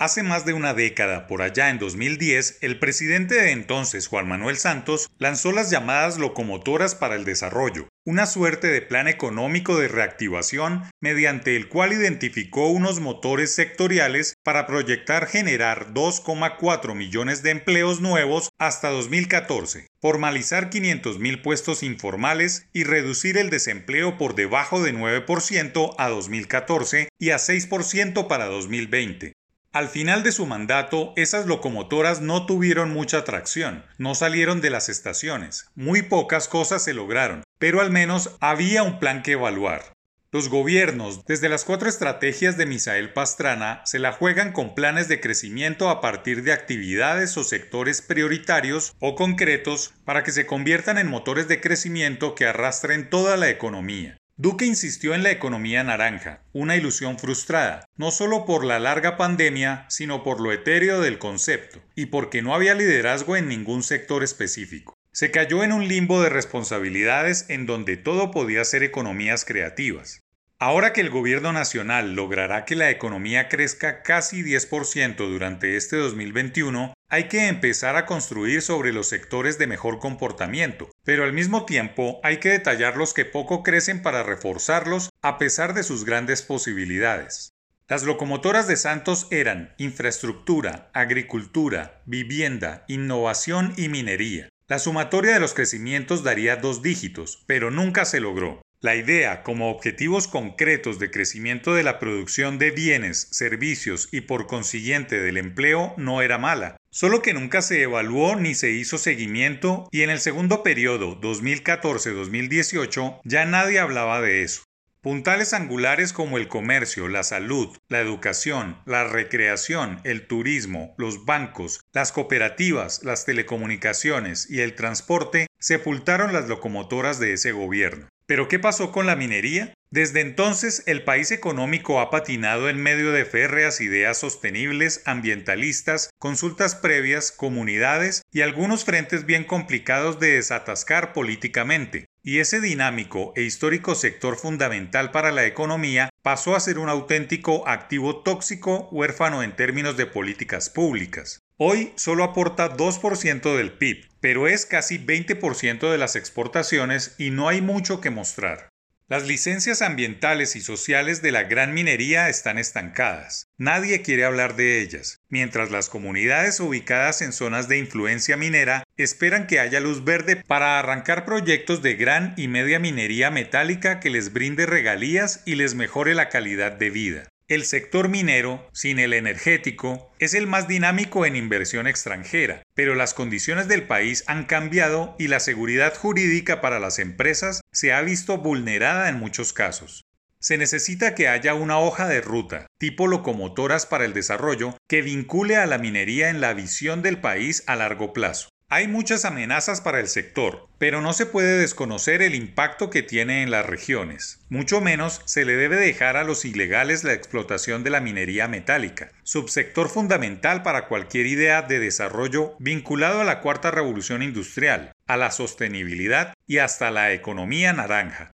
Hace más de una década, por allá en 2010, el presidente de entonces, Juan Manuel Santos, lanzó las llamadas locomotoras para el desarrollo, una suerte de plan económico de reactivación mediante el cual identificó unos motores sectoriales para proyectar generar 2,4 millones de empleos nuevos hasta 2014, formalizar 500 mil puestos informales y reducir el desempleo por debajo de 9% a 2014 y a 6% para 2020. Al final de su mandato, esas locomotoras no tuvieron mucha tracción, no salieron de las estaciones, muy pocas cosas se lograron, pero al menos había un plan que evaluar. Los gobiernos, desde las cuatro estrategias de Misael Pastrana, se la juegan con planes de crecimiento a partir de actividades o sectores prioritarios o concretos para que se conviertan en motores de crecimiento que arrastren toda la economía. Duque insistió en la economía naranja, una ilusión frustrada, no solo por la larga pandemia, sino por lo etéreo del concepto, y porque no había liderazgo en ningún sector específico. Se cayó en un limbo de responsabilidades en donde todo podía ser economías creativas. Ahora que el gobierno nacional logrará que la economía crezca casi 10% durante este 2021, hay que empezar a construir sobre los sectores de mejor comportamiento, pero al mismo tiempo hay que detallar los que poco crecen para reforzarlos a pesar de sus grandes posibilidades. Las locomotoras de Santos eran infraestructura, agricultura, vivienda, innovación y minería. La sumatoria de los crecimientos daría dos dígitos, pero nunca se logró. La idea, como objetivos concretos de crecimiento de la producción de bienes, servicios y por consiguiente del empleo, no era mala, solo que nunca se evaluó ni se hizo seguimiento y en el segundo periodo 2014-2018 ya nadie hablaba de eso. Puntales angulares como el comercio, la salud, la educación, la recreación, el turismo, los bancos, las cooperativas, las telecomunicaciones y el transporte sepultaron las locomotoras de ese gobierno. Pero ¿qué pasó con la minería? Desde entonces el país económico ha patinado en medio de férreas ideas sostenibles, ambientalistas, consultas previas, comunidades y algunos frentes bien complicados de desatascar políticamente. Y ese dinámico e histórico sector fundamental para la economía pasó a ser un auténtico activo tóxico huérfano en términos de políticas públicas. Hoy solo aporta 2% del PIB, pero es casi 20% de las exportaciones y no hay mucho que mostrar. Las licencias ambientales y sociales de la gran minería están estancadas. Nadie quiere hablar de ellas, mientras las comunidades ubicadas en zonas de influencia minera esperan que haya luz verde para arrancar proyectos de gran y media minería metálica que les brinde regalías y les mejore la calidad de vida. El sector minero, sin el energético, es el más dinámico en inversión extranjera, pero las condiciones del país han cambiado y la seguridad jurídica para las empresas se ha visto vulnerada en muchos casos. Se necesita que haya una hoja de ruta, tipo locomotoras para el desarrollo, que vincule a la minería en la visión del país a largo plazo. Hay muchas amenazas para el sector, pero no se puede desconocer el impacto que tiene en las regiones. Mucho menos se le debe dejar a los ilegales la explotación de la minería metálica, subsector fundamental para cualquier idea de desarrollo vinculado a la cuarta revolución industrial, a la sostenibilidad y hasta la economía naranja.